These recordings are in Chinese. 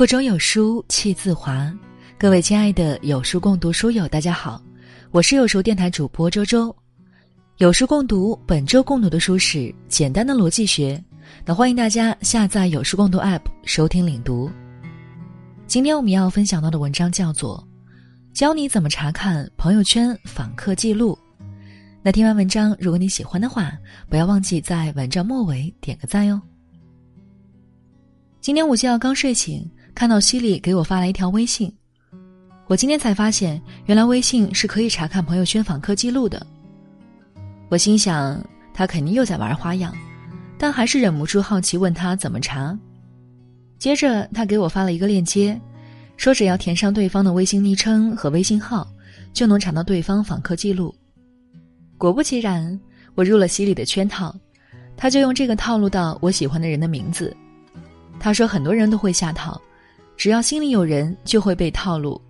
腹中有书气自华，各位亲爱的有书共读书友，大家好，我是有书电台主播周周。有书共读本周共读的书是《简单的逻辑学》，那欢迎大家下载有书共读 App 收听领读。今天我们要分享到的文章叫做《教你怎么查看朋友圈访客记录》。那听完文章，如果你喜欢的话，不要忘记在文章末尾点个赞哟。今天午觉刚睡醒。看到西里给我发来一条微信，我今天才发现，原来微信是可以查看朋友圈访客记录的。我心想，他肯定又在玩花样，但还是忍不住好奇问他怎么查。接着他给我发了一个链接，说只要填上对方的微信昵称和微信号，就能查到对方访客记录。果不其然，我入了西里的圈套，他就用这个套路到我喜欢的人的名字。他说很多人都会下套。只要心里有人，就会被套路。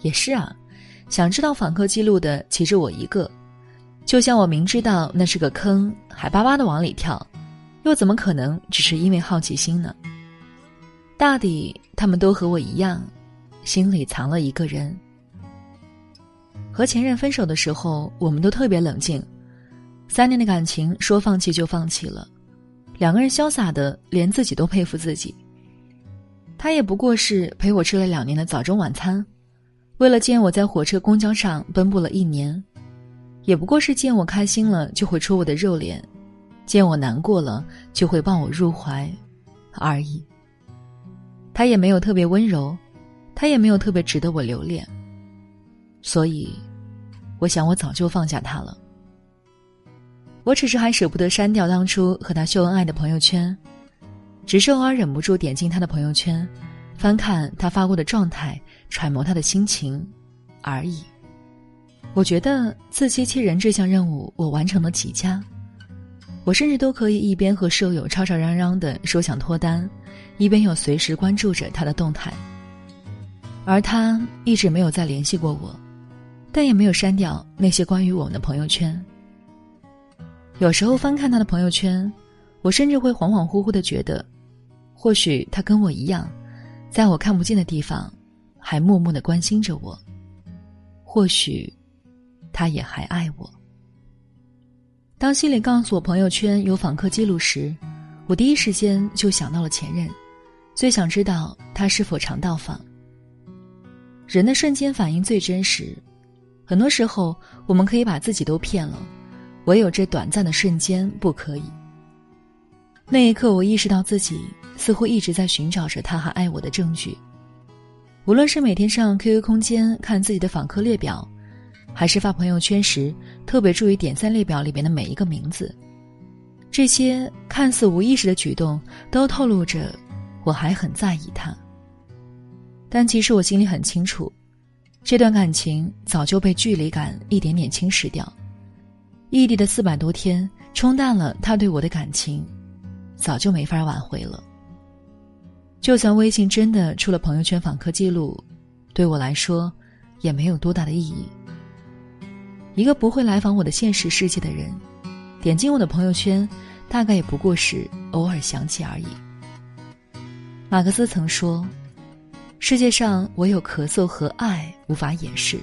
也是啊，想知道访客记录的岂止我一个？就像我明知道那是个坑，还巴巴的往里跳，又怎么可能只是因为好奇心呢？大抵他们都和我一样，心里藏了一个人。和前任分手的时候，我们都特别冷静，三年的感情说放弃就放弃了，两个人潇洒的连自己都佩服自己。他也不过是陪我吃了两年的早中晚餐，为了见我在火车公交上奔波了一年，也不过是见我开心了就会戳我的肉脸，见我难过了就会抱我入怀，而已。他也没有特别温柔，他也没有特别值得我留恋，所以，我想我早就放下他了。我只是还舍不得删掉当初和他秀恩爱的朋友圈。只是偶尔忍不住点进他的朋友圈，翻看他发过的状态，揣摩他的心情，而已。我觉得自欺欺人这项任务我完成了极佳，我甚至都可以一边和舍友吵吵嚷嚷的说想脱单，一边又随时关注着他的动态。而他一直没有再联系过我，但也没有删掉那些关于我们的朋友圈。有时候翻看他的朋友圈，我甚至会恍恍惚惚的觉得。或许他跟我一样，在我看不见的地方，还默默的关心着我。或许，他也还爱我。当心里告诉我朋友圈有访客记录时，我第一时间就想到了前任，最想知道他是否常到访。人的瞬间反应最真实，很多时候我们可以把自己都骗了，唯有这短暂的瞬间不可以。那一刻，我意识到自己。似乎一直在寻找着他还爱我的证据。无论是每天上 QQ 空间看自己的访客列表，还是发朋友圈时特别注意点赞列表里面的每一个名字，这些看似无意识的举动，都透露着我还很在意他。但其实我心里很清楚，这段感情早就被距离感一点点侵蚀掉。异地的四百多天冲淡了他对我的感情，早就没法挽回了。就算微信真的出了朋友圈访客记录，对我来说，也没有多大的意义。一个不会来访我的现实世界的人，点进我的朋友圈，大概也不过是偶尔想起而已。马克思曾说：“世界上唯有咳嗽和爱无法掩饰。”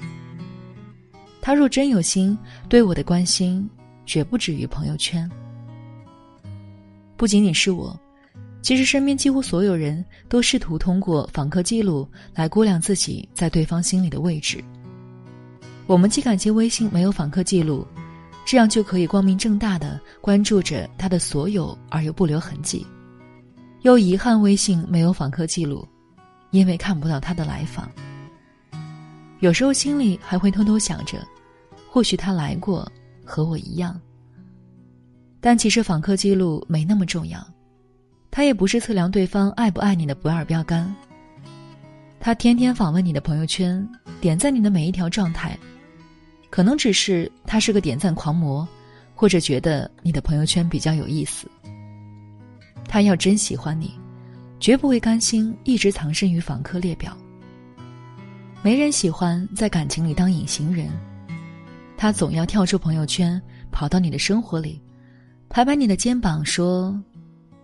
他若真有心对我的关心，绝不止于朋友圈。不仅仅是我。其实，身边几乎所有人都试图通过访客记录来估量自己在对方心里的位置。我们既感激微信没有访客记录，这样就可以光明正大的关注着他的所有而又不留痕迹；又遗憾微信没有访客记录，因为看不到他的来访。有时候心里还会偷偷想着，或许他来过，和我一样。但其实访客记录没那么重要。他也不是测量对方爱不爱你的不二标杆。他天天访问你的朋友圈，点赞你的每一条状态，可能只是他是个点赞狂魔，或者觉得你的朋友圈比较有意思。他要真喜欢你，绝不会甘心一直藏身于访客列表。没人喜欢在感情里当隐形人，他总要跳出朋友圈，跑到你的生活里，拍拍你的肩膀说。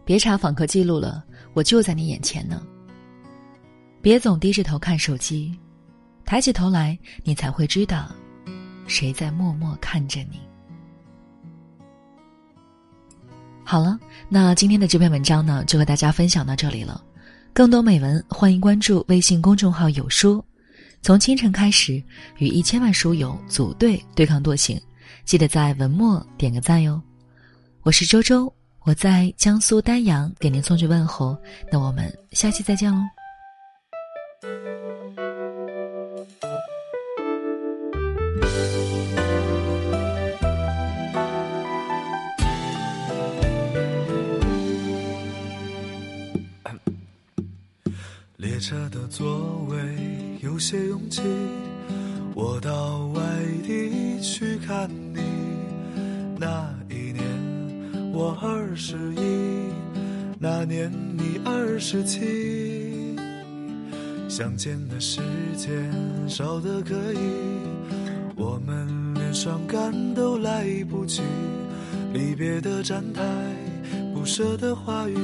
别查访客记录了，我就在你眼前呢。别总低着头看手机，抬起头来，你才会知道，谁在默默看着你。好了，那今天的这篇文章呢，就和大家分享到这里了。更多美文，欢迎关注微信公众号“有书”。从清晨开始，与一千万书友组队对抗惰性，记得在文末点个赞哟。我是周周，我在江苏丹阳给您送去问候。那我们下期再见喽。列车的座位有些拥挤，我到我二十一，那年你二十七。相见的时间少得可以，我们连伤感都来不及。离别的站台，不舍的话语，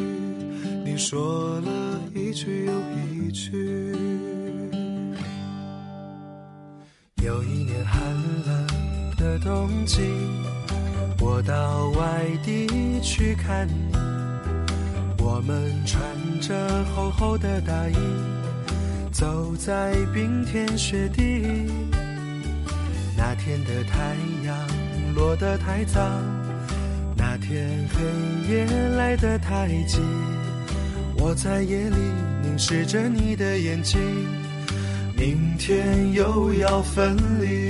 你说了一句又一句。有一年寒冷的冬季，我到外地去看你，我们穿着厚厚的大衣，走在冰天雪地。那天的太阳落得太早。那天黑夜来得太急，我在夜里凝视着你的眼睛，明天又要分离。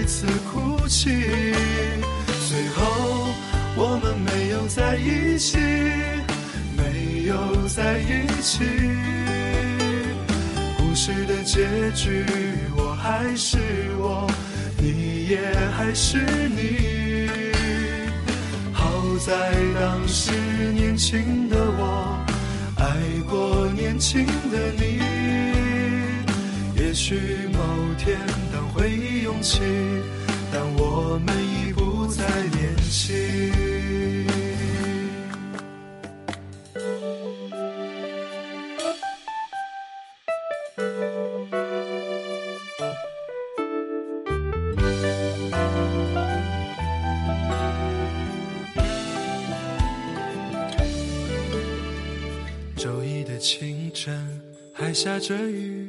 一次哭泣。最后，我们没有在一起，没有在一起。故事的结局，我还是我。你也还是你，好在当时年轻的我爱过年轻的你。也许某天当回忆涌起，但我们已不再联系。周一的清晨还下着雨，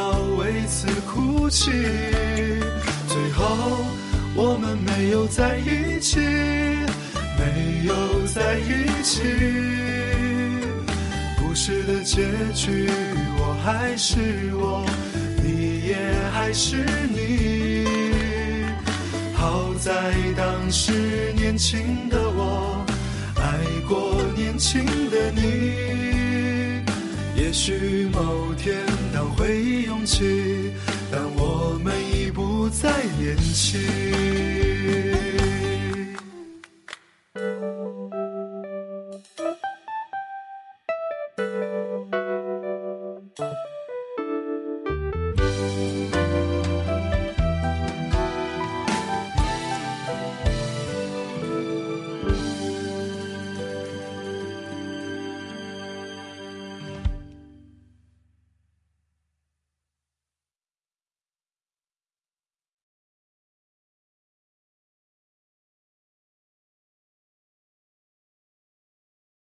要为此哭泣。最后，我们没有在一起，没有在一起。故事的结局，我还是我，你也还是你。好在当时年轻的我。爱过年轻的你，也许某天当回忆涌起，但我们已不再年轻。